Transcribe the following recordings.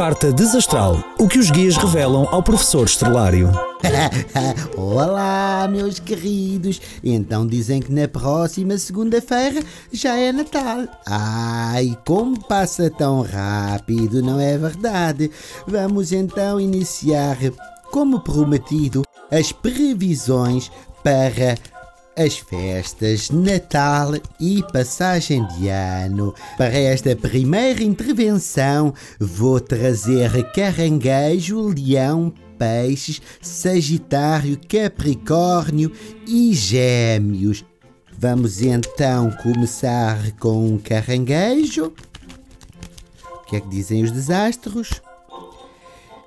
Carta desastral. O que os guias revelam ao professor Estrelário. Olá, meus queridos. Então dizem que na próxima segunda-feira já é Natal. Ai, como passa tão rápido, não é verdade? Vamos então iniciar, como prometido, as previsões para as festas, Natal e passagem de ano. Para esta primeira intervenção, vou trazer caranguejo, leão, peixes, Sagitário, Capricórnio e Gêmeos. Vamos então começar com um caranguejo. O que é que dizem os desastros?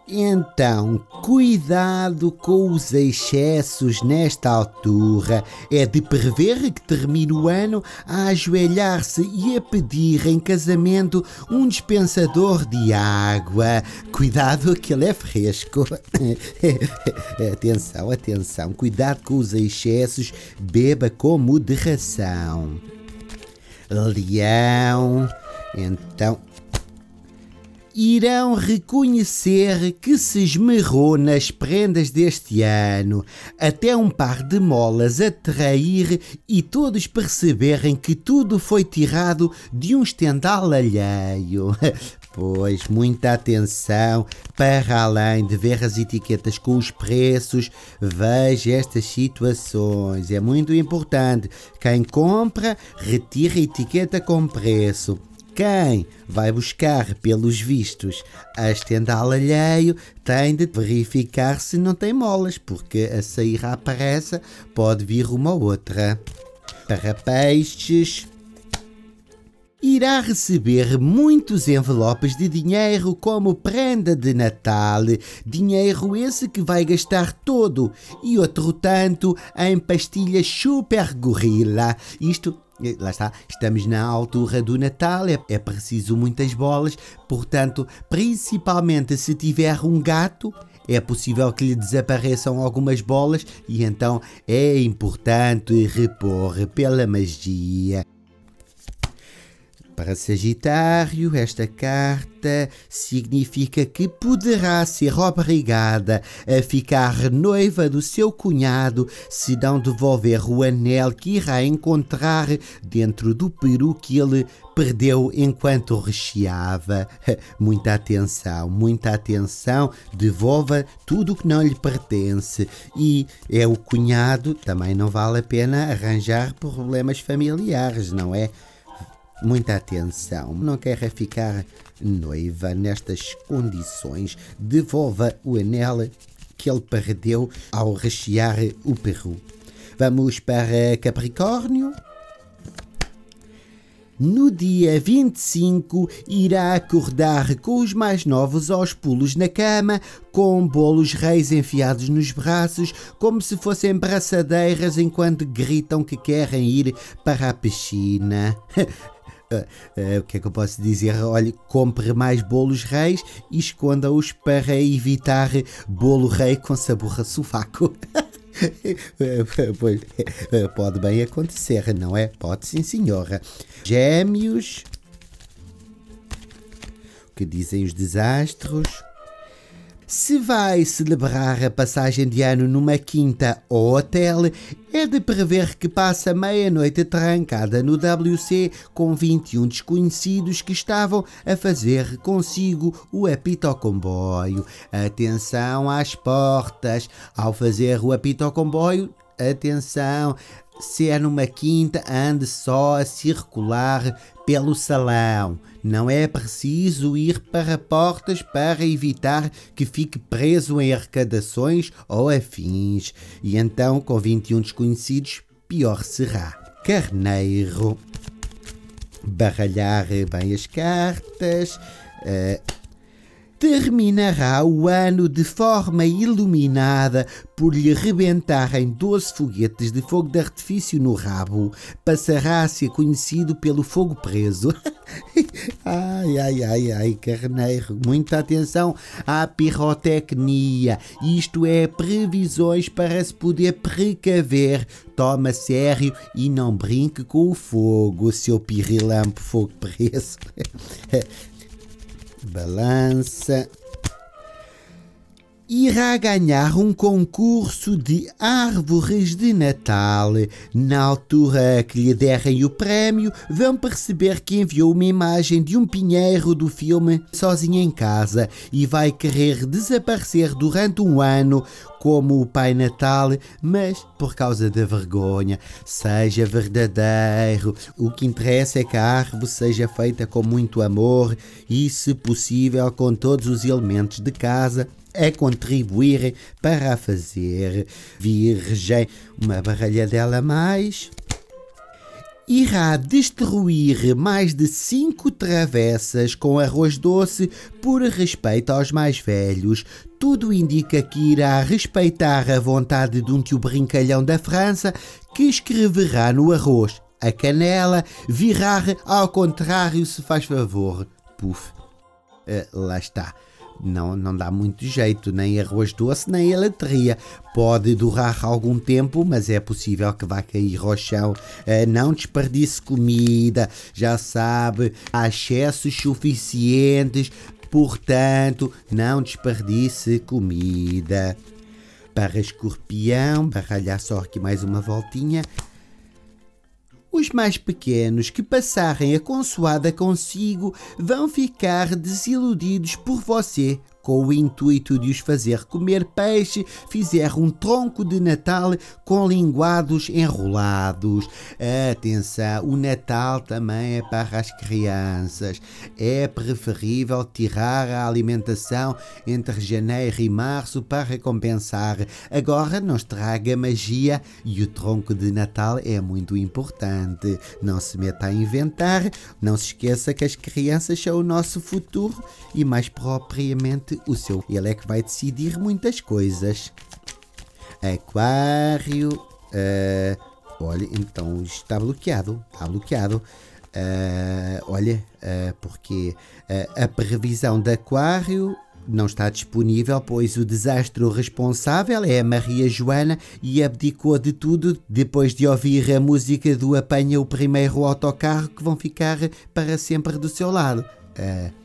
Então, cuidado com os excessos nesta altura. É de prever que termine o ano a ajoelhar-se e a pedir em casamento um dispensador de água. Cuidado que ele é fresco. atenção, atenção. Cuidado com os excessos. Beba com moderação. Leão. Então, irão reconhecer que se esmerrou nas prendas deste ano, até um par de molas a trair e todos perceberem que tudo foi tirado de um estendal alheio. Pois, muita atenção, para além de ver as etiquetas com os preços, veja estas situações. É muito importante. Quem compra, retira a etiqueta com preço. Quem vai buscar, pelos vistos, a estendal alheio tem de verificar se não tem molas, porque a sair à pressa pode vir uma outra. Para peixes, irá receber muitos envelopes de dinheiro como prenda de Natal. Dinheiro esse que vai gastar todo e outro tanto em pastilhas super gorila. Isto lá está, estamos na altura do Natal, é, é preciso muitas bolas, portanto, principalmente se tiver um gato, é possível que lhe desapareçam algumas bolas e então é importante repor pela magia. Para Sagitário, esta carta significa que poderá ser obrigada a ficar noiva do seu cunhado se não devolver o anel que irá encontrar dentro do peru que ele perdeu enquanto recheava. Muita atenção, muita atenção, devolva tudo o que não lhe pertence. E é o cunhado, também não vale a pena arranjar problemas familiares, não é? Muita atenção, não quer ficar noiva nestas condições. Devolva o anel que ele perdeu ao rechear o peru. Vamos para Capricórnio. No dia 25, irá acordar com os mais novos aos pulos na cama, com bolos reis enfiados nos braços, como se fossem braçadeiras enquanto gritam que querem ir para a piscina. Uh, o que é que eu posso dizer? Olha, compre mais bolos reis e esconda-os para evitar bolo rei com sabor a sovaco. pois, pode bem acontecer, não é? Pode sim, senhora. Gêmeos. O que dizem os desastros? Se vai celebrar a passagem de ano numa quinta ou hotel, é de prever que passa meia-noite trancada no WC com 21 desconhecidos que estavam a fazer consigo o apito comboio. Atenção às portas. Ao fazer o apito comboio, atenção, se é numa quinta, ande só a circular pelo salão. Não é preciso ir para portas para evitar que fique preso em arrecadações ou afins. E então, com 21 desconhecidos, pior será. Carneiro. Baralhar bem as cartas. Uh, terminará o ano de forma iluminada por lhe rebentarem 12 foguetes de fogo de artifício no rabo. Passará a ser conhecido pelo fogo preso. ai, ai, ai, ai, carneiro, muita atenção à pirotecnia. Isto é previsões para se poder precaver. Toma sério e não brinque com o fogo, seu pirilampo fogo preso. balance. Irá ganhar um concurso de árvores de Natal. Na altura que lhe derem o prémio, vão perceber que enviou uma imagem de um pinheiro do filme Sozinho em Casa e vai querer desaparecer durante um ano como o Pai Natal, mas por causa da vergonha. Seja verdadeiro. O que interessa é que a árvore seja feita com muito amor e, se possível, com todos os elementos de casa a contribuir para a fazer. Virgem, uma baralhadela mais. Irá destruir mais de cinco travessas com arroz doce por respeito aos mais velhos. Tudo indica que irá respeitar a vontade de um tio brincalhão da França que escreverá no arroz a canela, virar ao contrário se faz favor. Puf. Uh, lá está não, não dá muito jeito, nem arroz doce, nem a latria. Pode durar algum tempo, mas é possível que vá cair ao chão. Uh, não desperdice comida, já sabe, há excessos suficientes, portanto, não desperdice comida. Para escorpião, baralhar só aqui mais uma voltinha. Os mais pequenos que passarem a consoada consigo vão ficar desiludidos por você com o intuito de os fazer comer peixe, fizeram um tronco de Natal com linguados enrolados. Atenção, o Natal também é para as crianças. É preferível tirar a alimentação entre janeiro e março para compensar. Agora não estraga a magia e o tronco de Natal é muito importante. Não se meta a inventar, não se esqueça que as crianças são o nosso futuro e mais propriamente o seu. Ele é que vai decidir muitas coisas. Aquário. Uh, olha, então está bloqueado. Está bloqueado. Uh, olha, uh, porque a previsão de Aquário não está disponível, pois o desastre responsável é a Maria Joana e abdicou de tudo depois de ouvir a música do Apanha o primeiro autocarro que vão ficar para sempre do seu lado. Uh,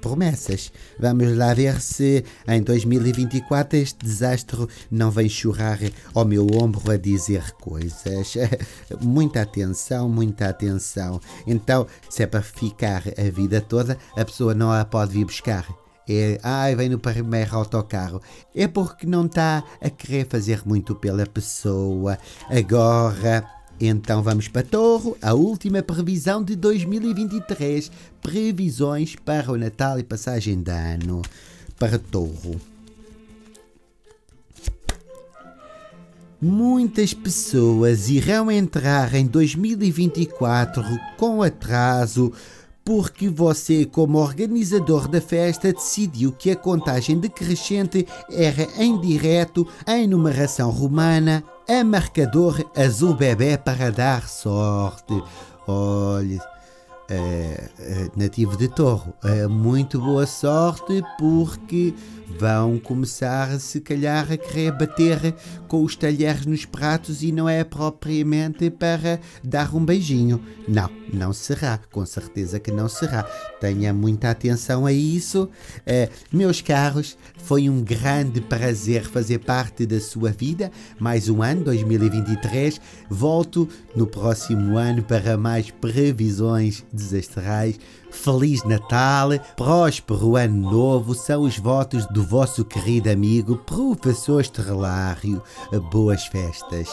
promessas. Vamos lá ver se em 2024 este desastre não vem chorar ao meu ombro a dizer coisas. muita atenção, muita atenção. Então, se é para ficar a vida toda, a pessoa não a pode vir buscar. É, ai, vem no primeiro autocarro. É porque não está a querer fazer muito pela pessoa. Agora então vamos para Torro, a última previsão de 2023. Previsões para o Natal e passagem de ano. Para Torro. Muitas pessoas irão entrar em 2024 com atraso porque você, como organizador da festa, decidiu que a contagem decrescente era em direto em numeração romana a marcador azul bebê para dar sorte. Olha, é, é, nativo de Torro, é, muito boa sorte porque vão começar, se calhar, a querer bater com os talheres nos pratos e não é propriamente para dar um beijinho. Não, não será, com certeza que não será. Tenha muita atenção a isso. Uh, meus caros, foi um grande prazer fazer parte da sua vida. Mais um ano, 2023. Volto no próximo ano para mais previsões desastrais Feliz Natal, próspero Ano Novo são os votos do vosso querido amigo Professor Estrelário. Boas festas.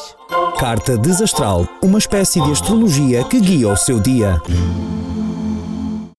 Carta Desastral, uma espécie de astrologia que guia o seu dia.